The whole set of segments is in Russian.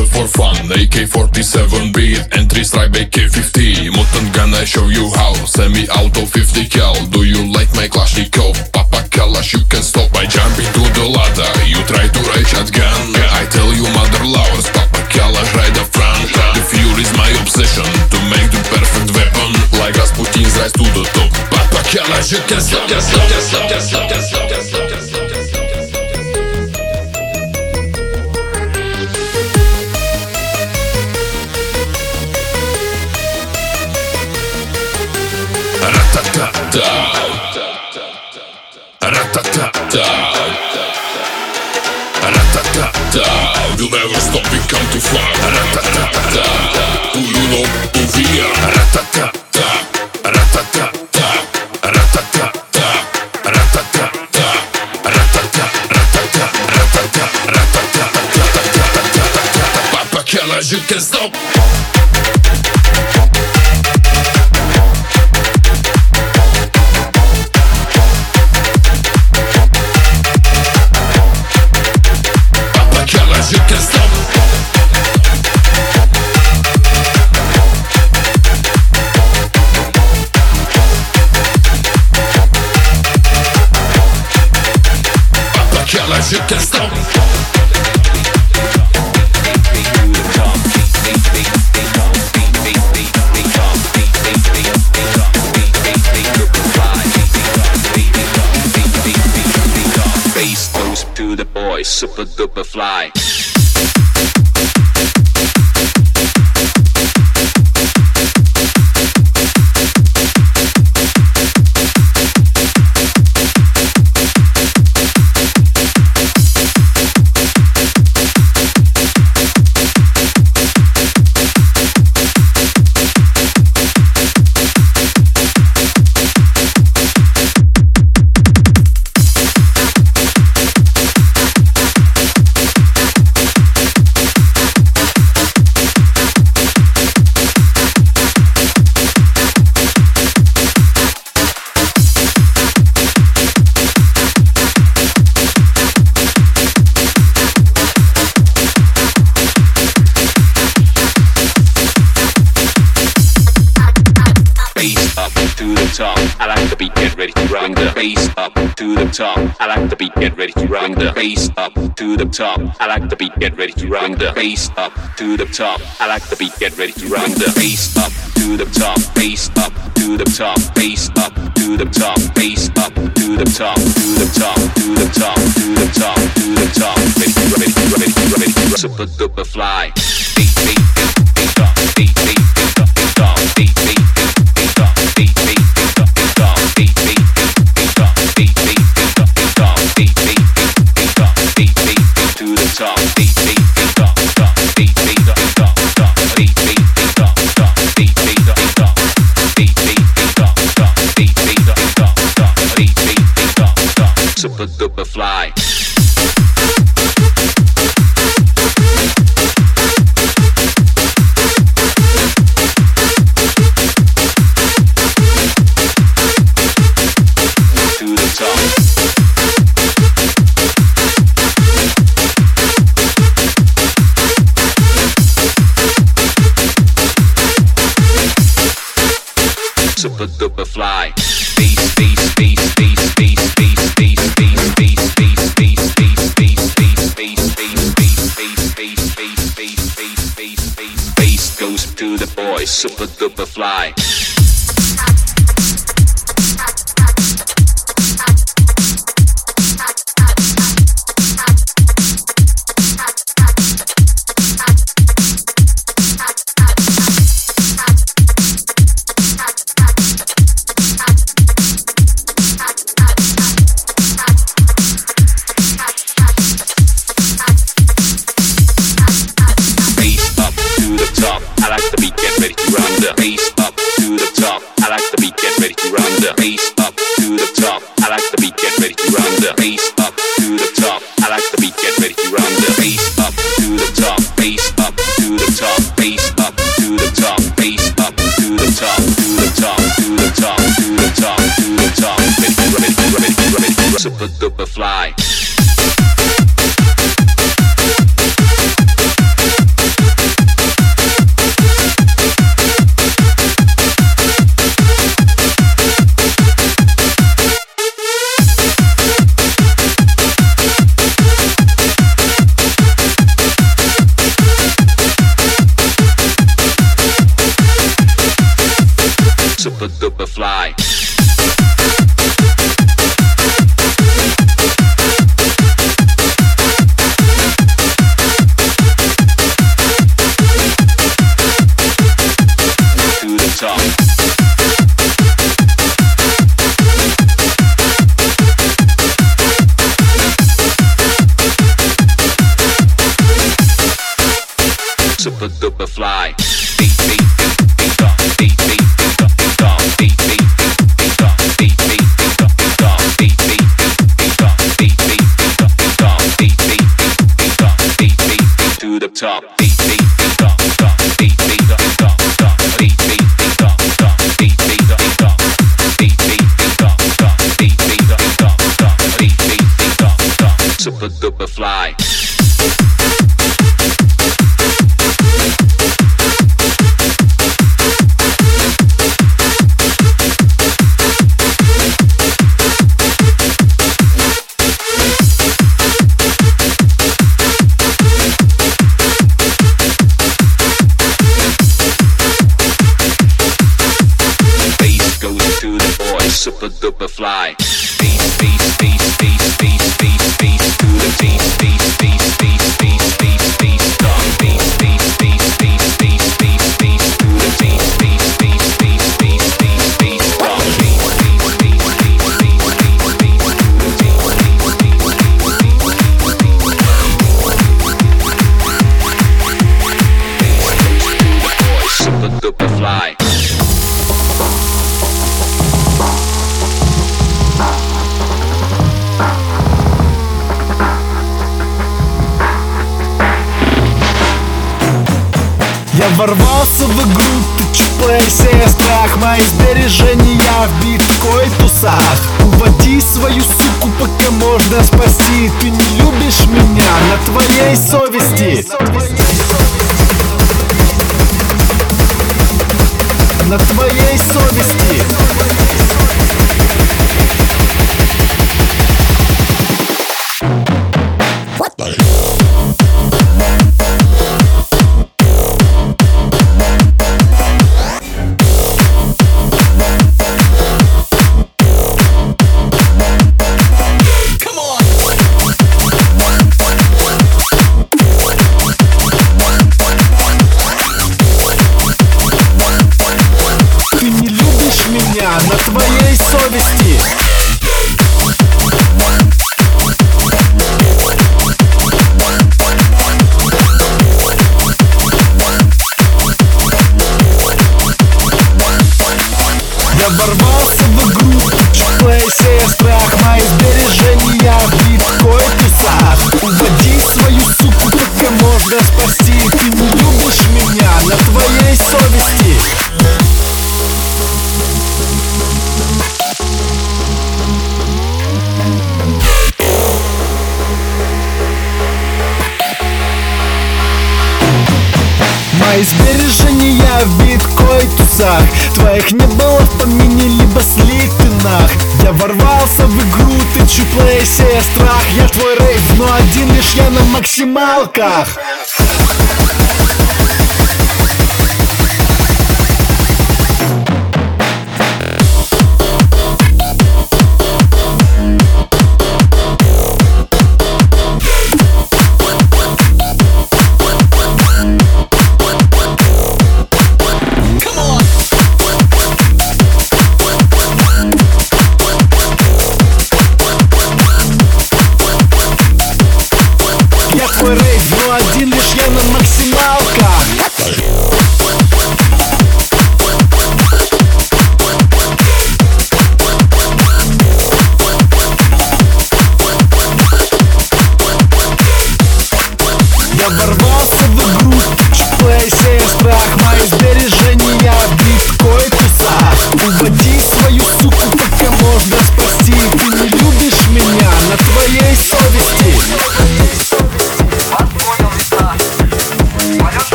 shot for fun. AK-47 beat Entry stripe AK-50 Mutant I show you how. Semi-auto 50 cal. Do you like my Kalashnikov? Papa Kalash you can stop by jumping to the ladder. You try to ride shotgun. I tell you mother lovers Papa Kalash ride the front. The fuel is my obsession. To make the perfect weapon Like Rasputin's rise to the top. Papa Kalash you can stop, can stop, can stop, can stop, can stop, never stop, we come to fly. Ratatata. We are? Ratatata. Ratatata. Ratatata. Ratatata. Ratata. Ratata. Ratata. Ratata. Ratatata. Papa Kalash, you can stop. music can stop. Face to the boy, super duper fly. Get ready to run the bass up to the top. I like the beat, get ready to run the bass fly. super duper fly. Я ворвался в игру, ты чп, сея страх. Мои сбережения в биткоин тусах Уводи свою суку, пока можно спасти. Ты не любишь меня на твоей совести. На твоей совести. максималках.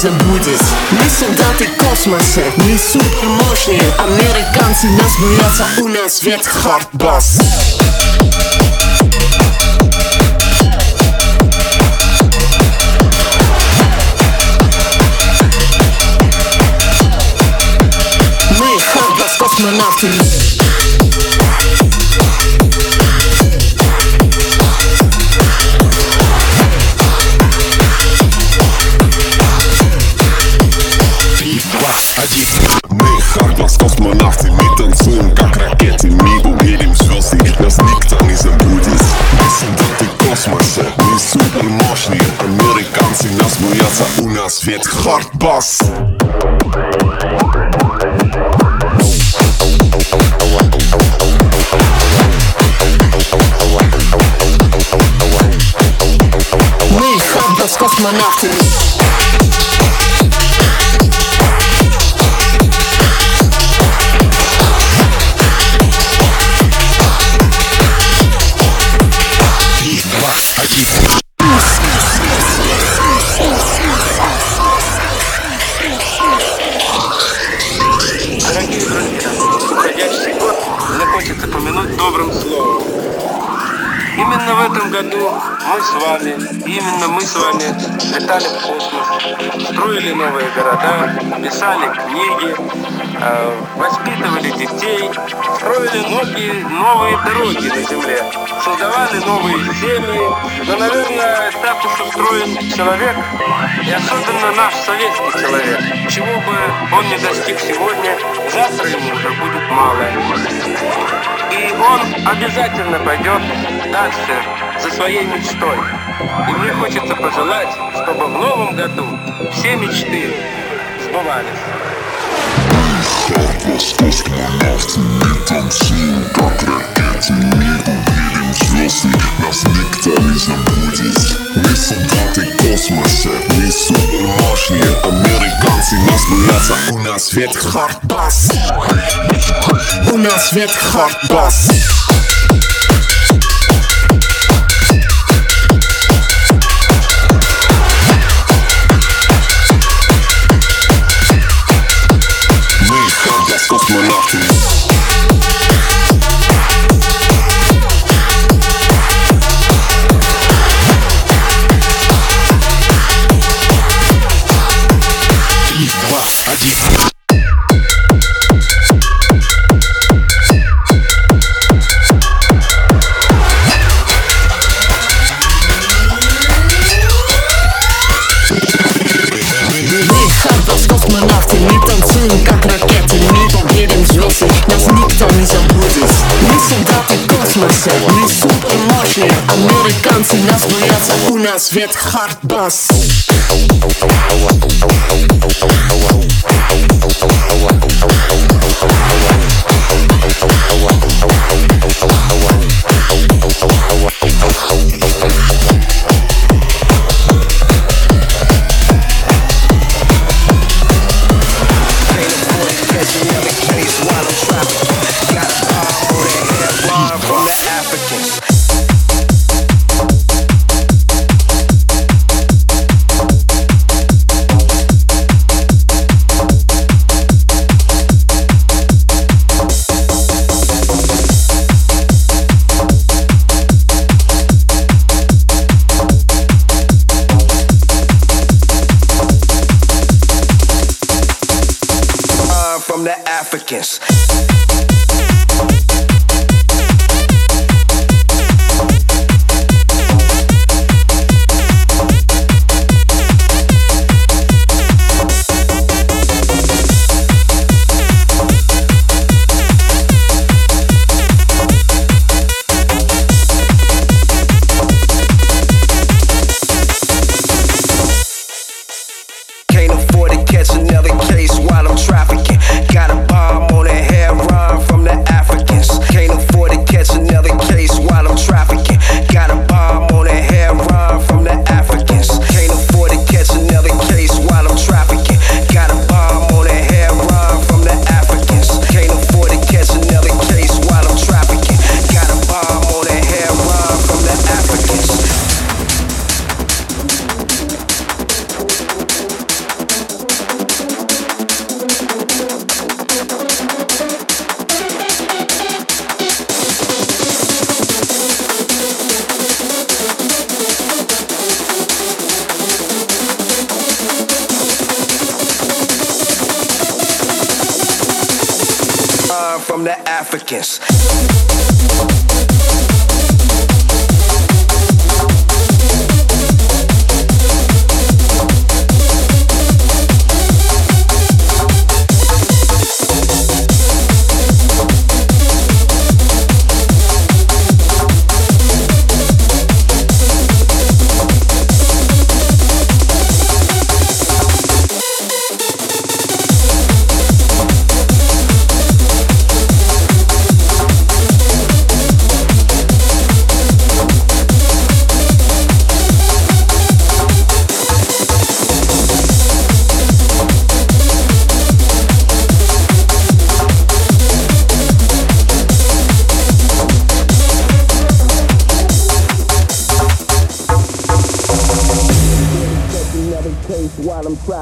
Забудет Мы солдаты космоса Мы супер мощные Американцы нас боятся У нас ведь хардбас ведь хардбас Мы хардбас космонавты летали в космос, строили новые города, писали книги, э, воспитывали детей, строили многие новые дороги на Земле, создавали новые семьи. Но, наверное, так уж устроен человек, и особенно наш советский человек. Чего бы он не достиг сегодня, завтра ему уже будет мало. И он обязательно пойдет дальше за своей мечтой. И мне хочется пожелать, чтобы в новом году все мечты сбывались. Космонавты, мы танцуем как ракеты Мы увидим звезды, нас никто не забудет Мы солдаты космоса, мы супер мощные Американцы нас боятся, у нас ведь хардбас У нас ведь хардбас супер мощные Американцы нас боятся. У нас ведь хардбас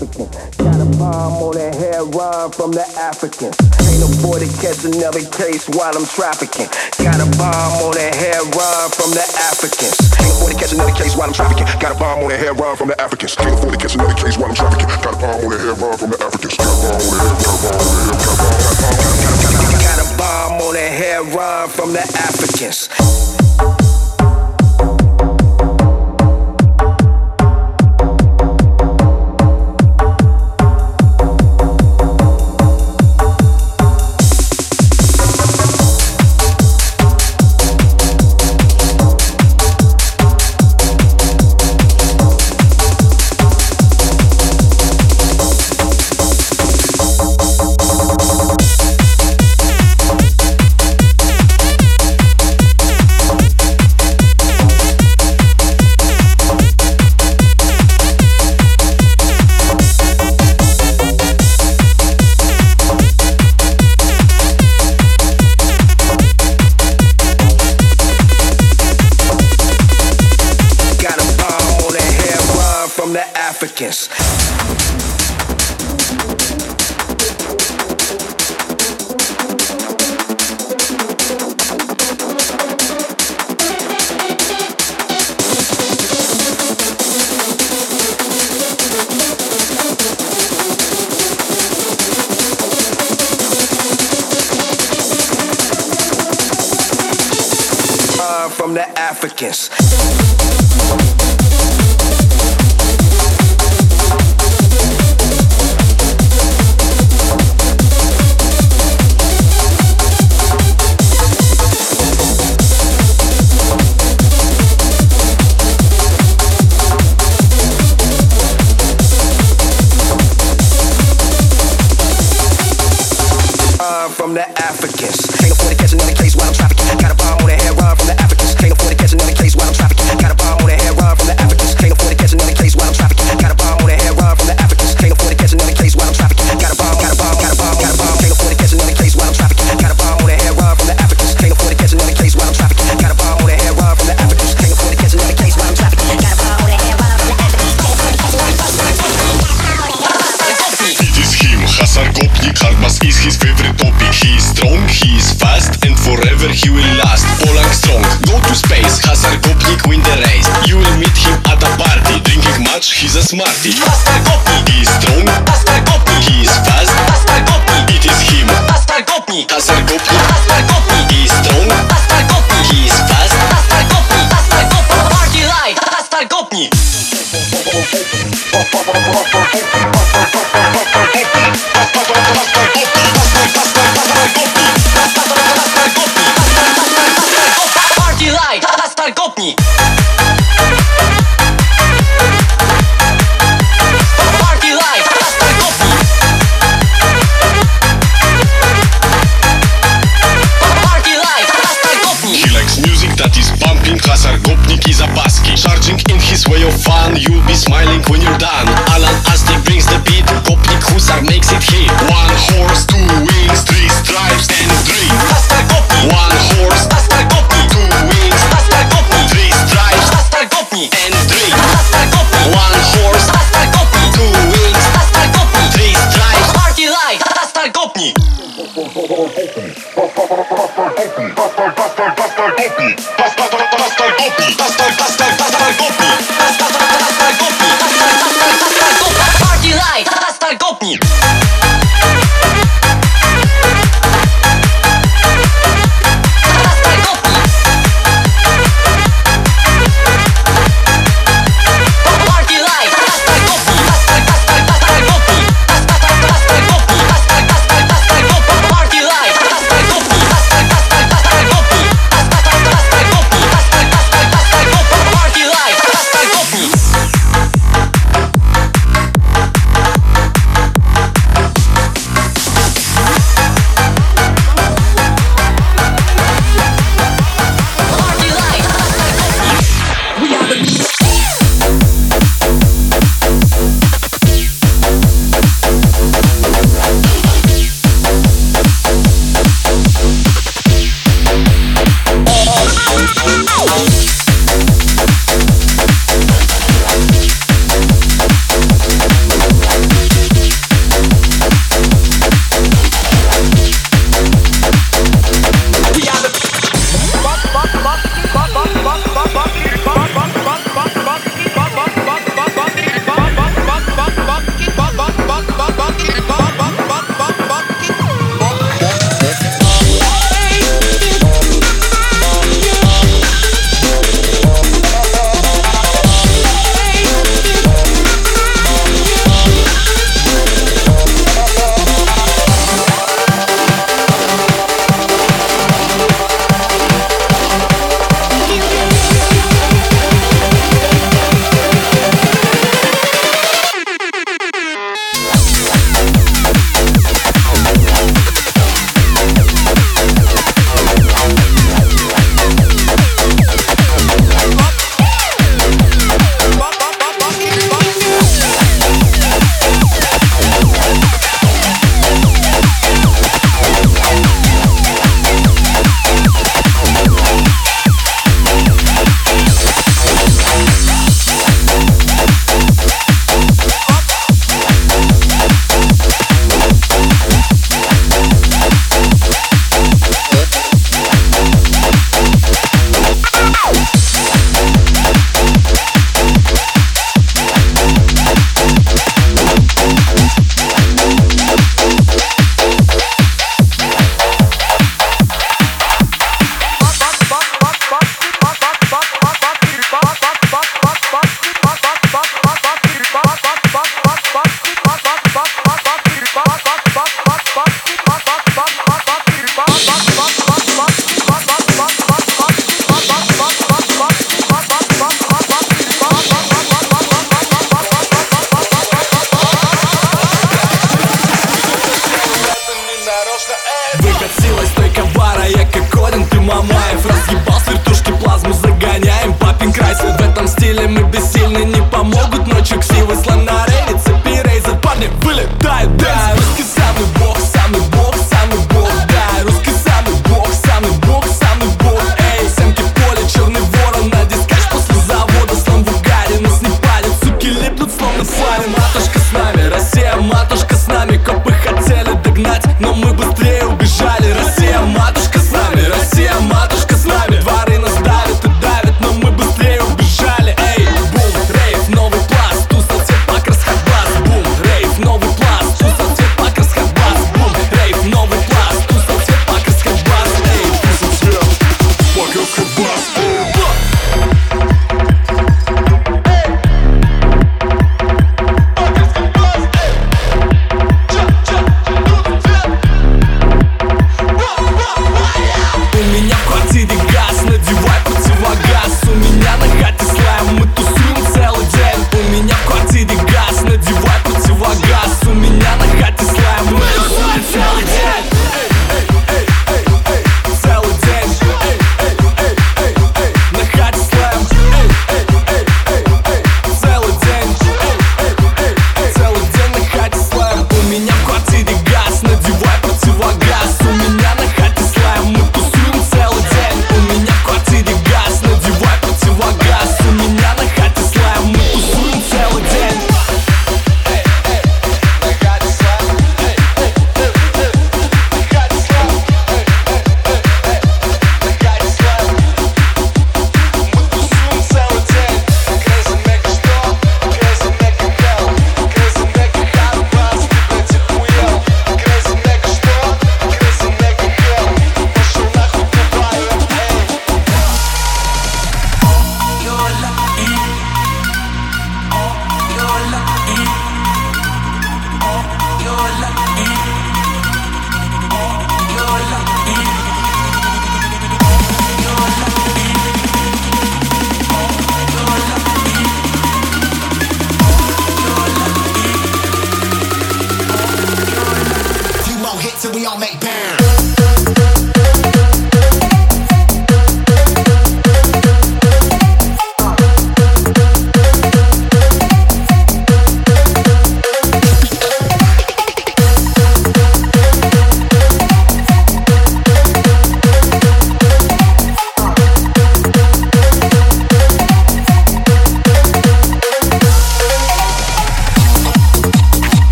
African. Got a bomb on a head rhyme from the Africans. Ain't no boy to catch another case while I'm trafficking. Got a bomb on a head rhyme from the Africans. Ain't no boy to catch another case while I'm trafficking. Got a bomb on a head rhyme from the Africans. Can't afford to catch another case while I'm trafficking. Got a bomb on a head rhyme from the Africans. Got a bomb on a head rhyme from the Africans. Got a bomb on a head rhyme from the Africans.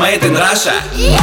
Made in Russia.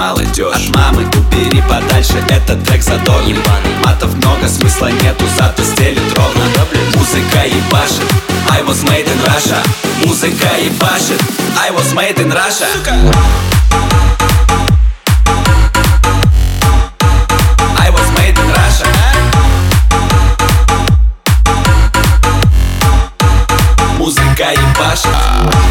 молодежь От мамы убери подальше этот трек задор Ебаный. Матов много, смысла нету, зато стелит ровно Музыка ебашит, I was made in Russia. Музыка ебашит, I was made in Russia. Сука. Музыка ебашит.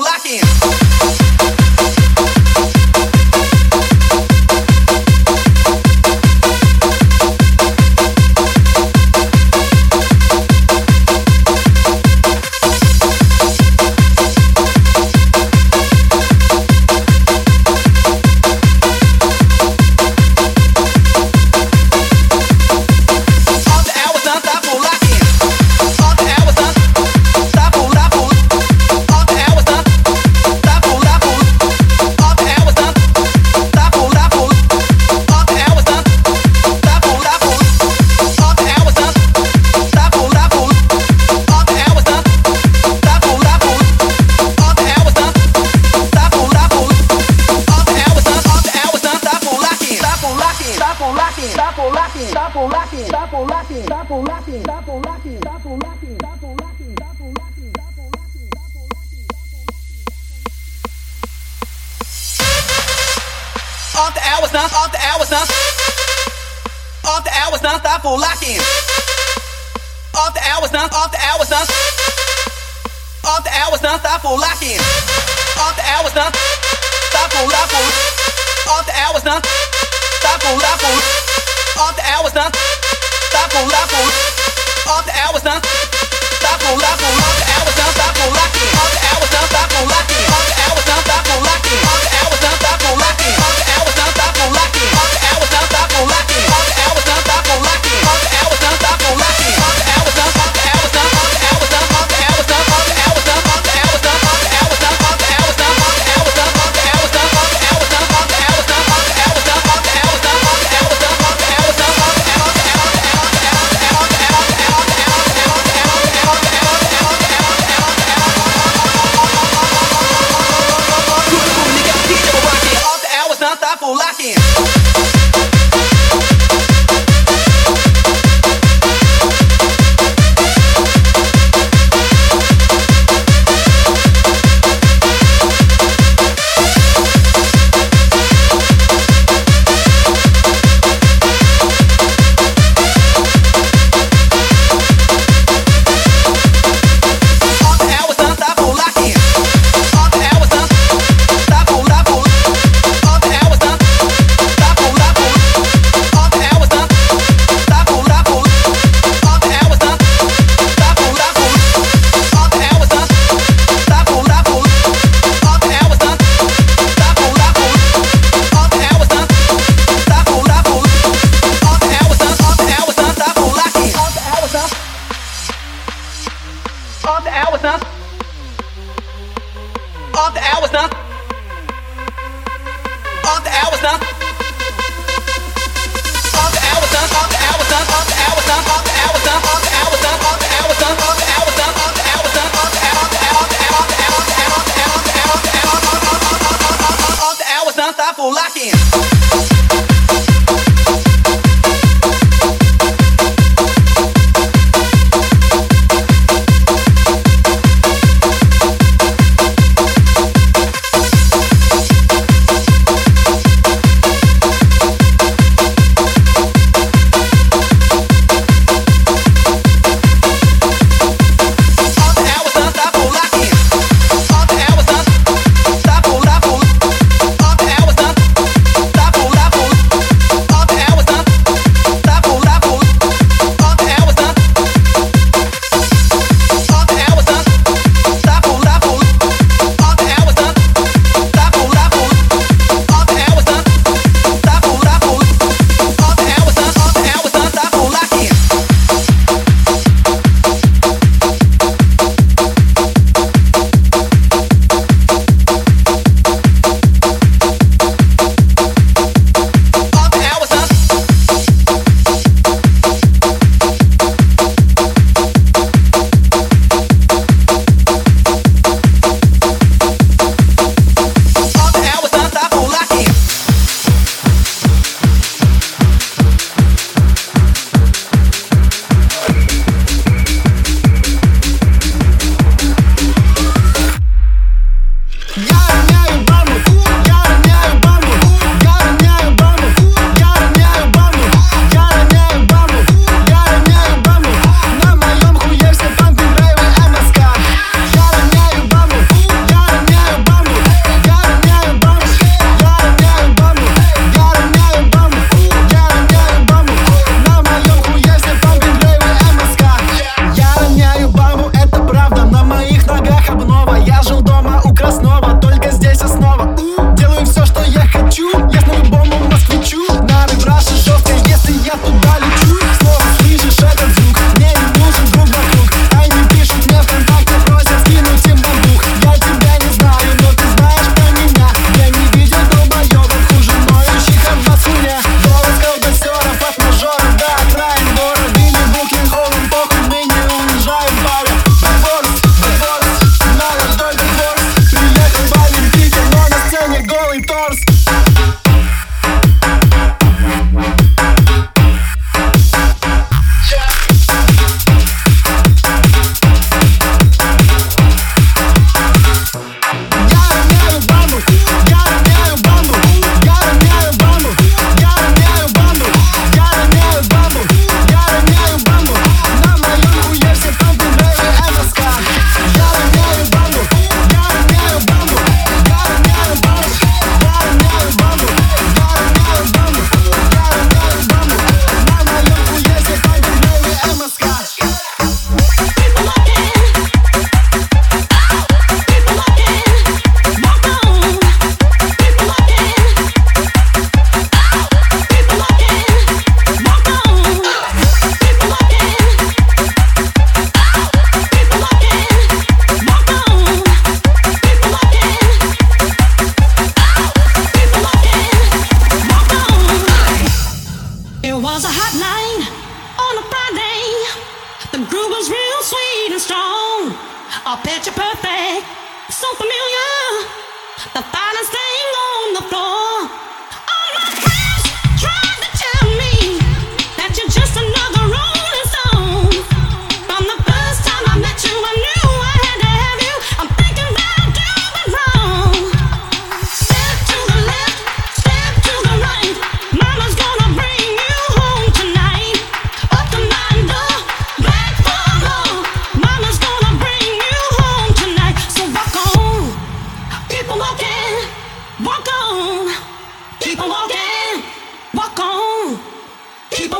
lock in.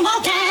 Malta!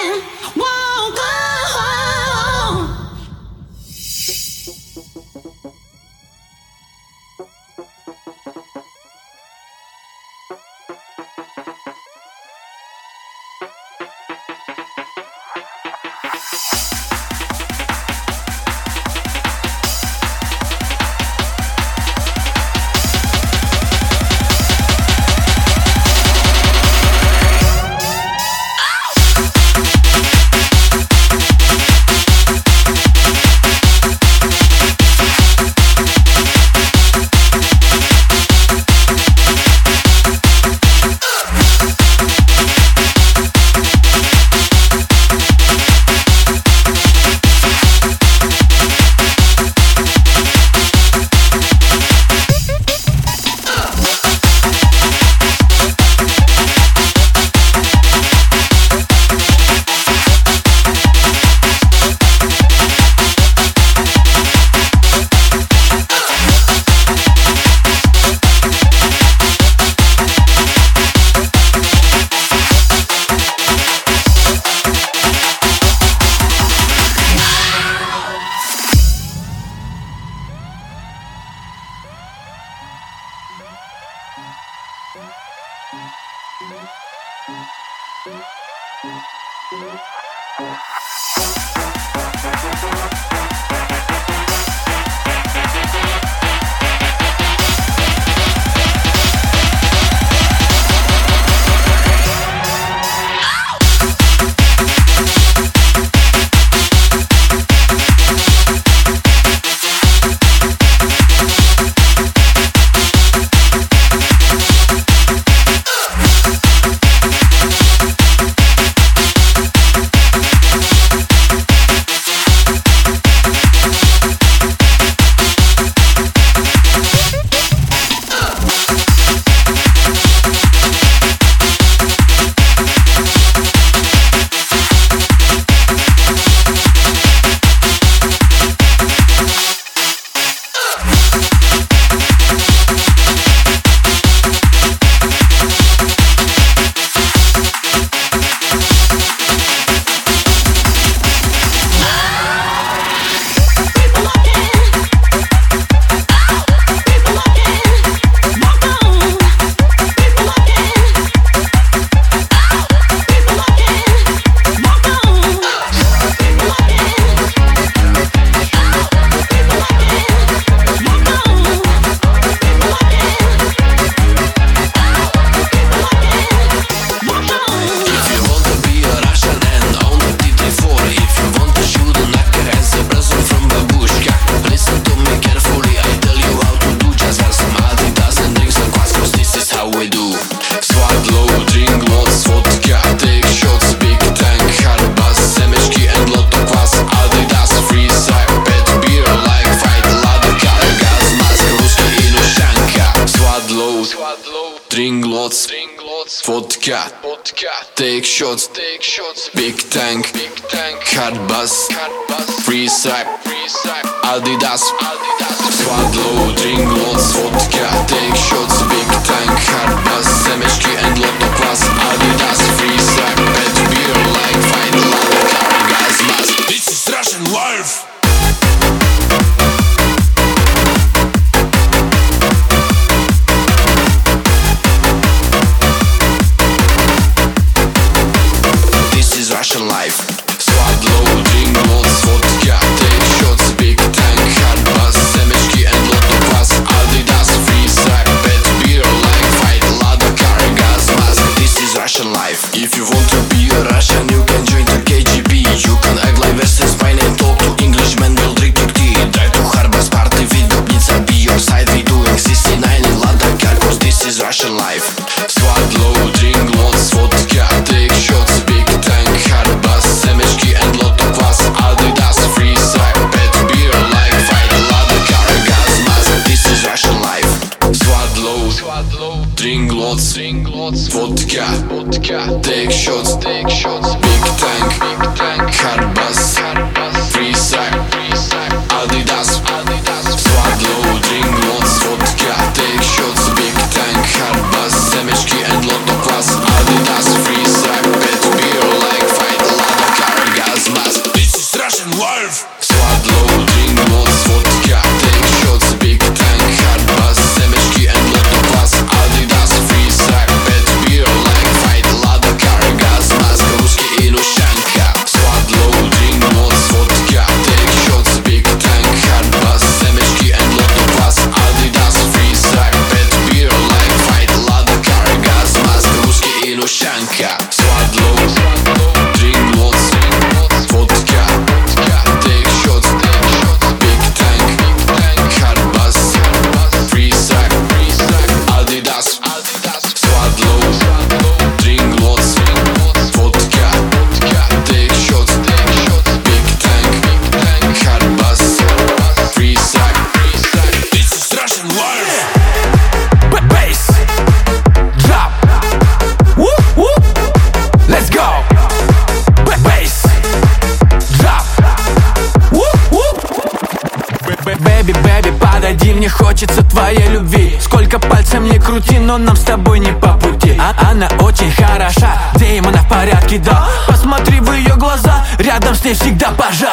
но нам с тобой не по пути. Она очень хороша, демона в порядке, да. Посмотри в ее глаза, рядом с ней всегда пожар.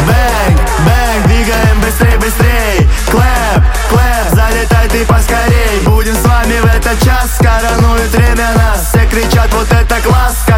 Bang, bang, двигаем быстрей, быстрей. Clap, clap, залетай ты поскорей. Будем с вами в этот час, коронует время нас. Все кричат, вот это класс.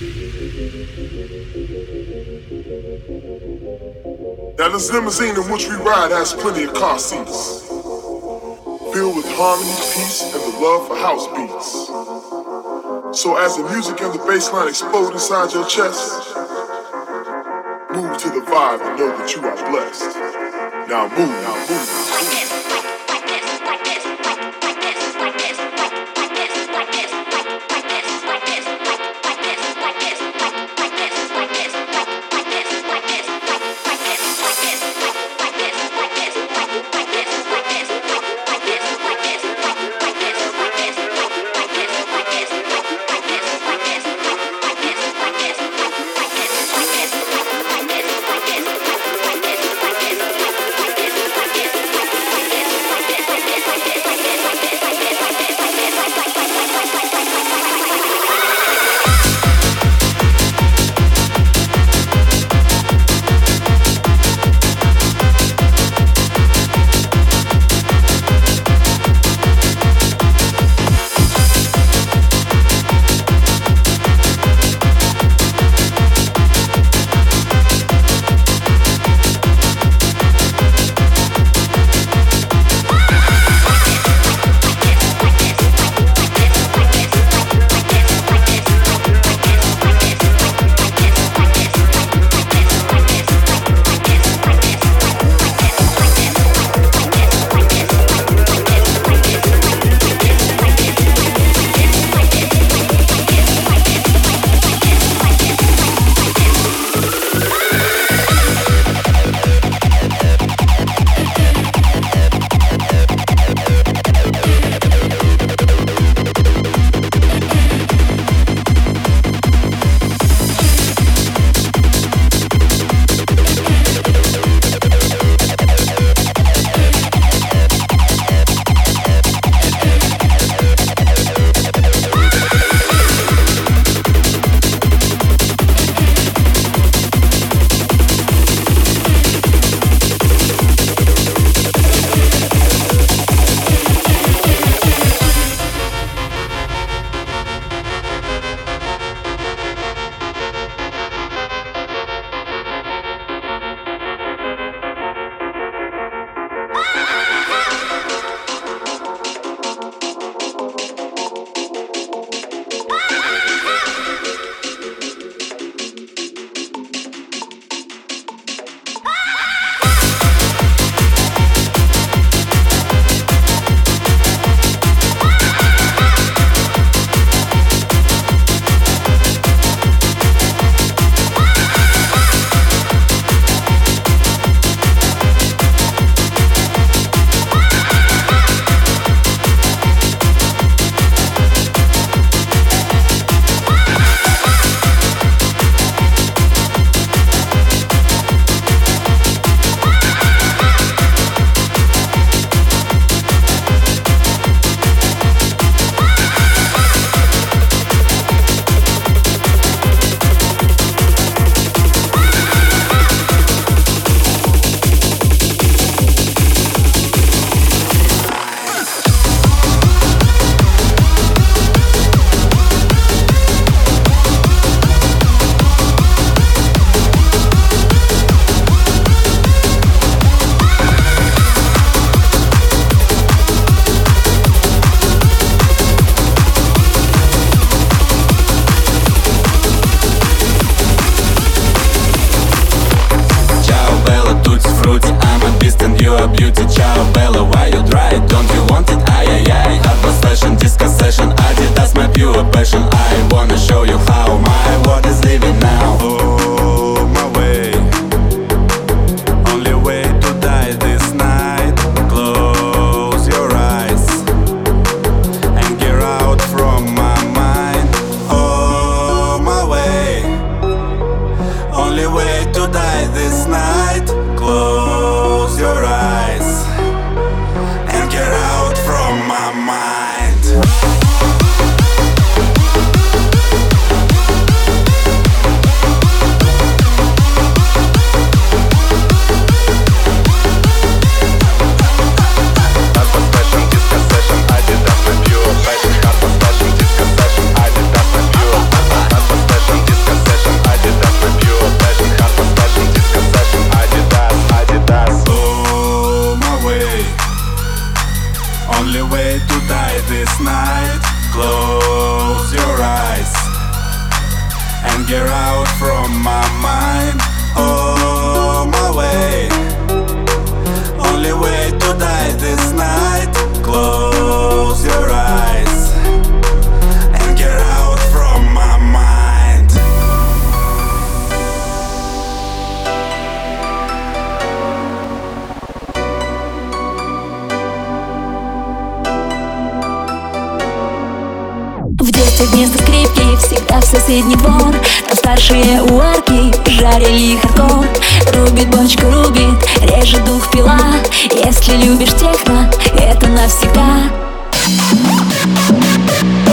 Now this limousine in which we ride has plenty of car seats, filled with harmony, peace, and the love for house beats. So as the music and the bass line explode inside your chest, move to the vibe and know that you are blessed. Now move, now move. В детстве вместо скрипки всегда в соседний двор. Там старшие арки жарили хардкор. Рубит бочку, рубит, режет дух пила. Если любишь техно, это навсегда. Рубит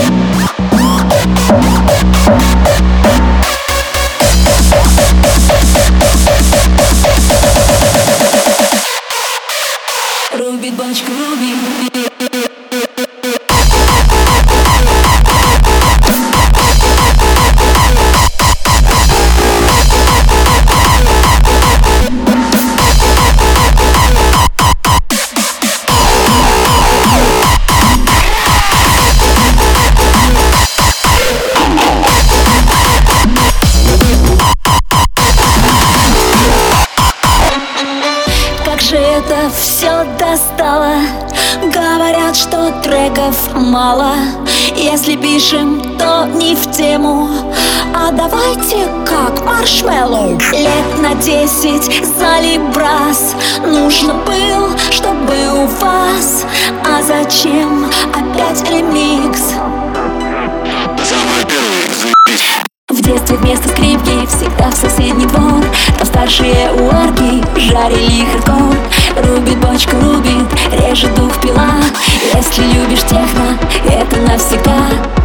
мало. Если пишем, то не в тему. А давайте как маршмеллоу. Лет на десять залибрас Нужно был, чтобы у вас. А зачем опять ремикс? В детстве вместо скрипки всегда в соседний двор. Там старшие у арки жарили хардкор Рубит бочку, рубит, режет дух пила. Если любишь техно, это навсегда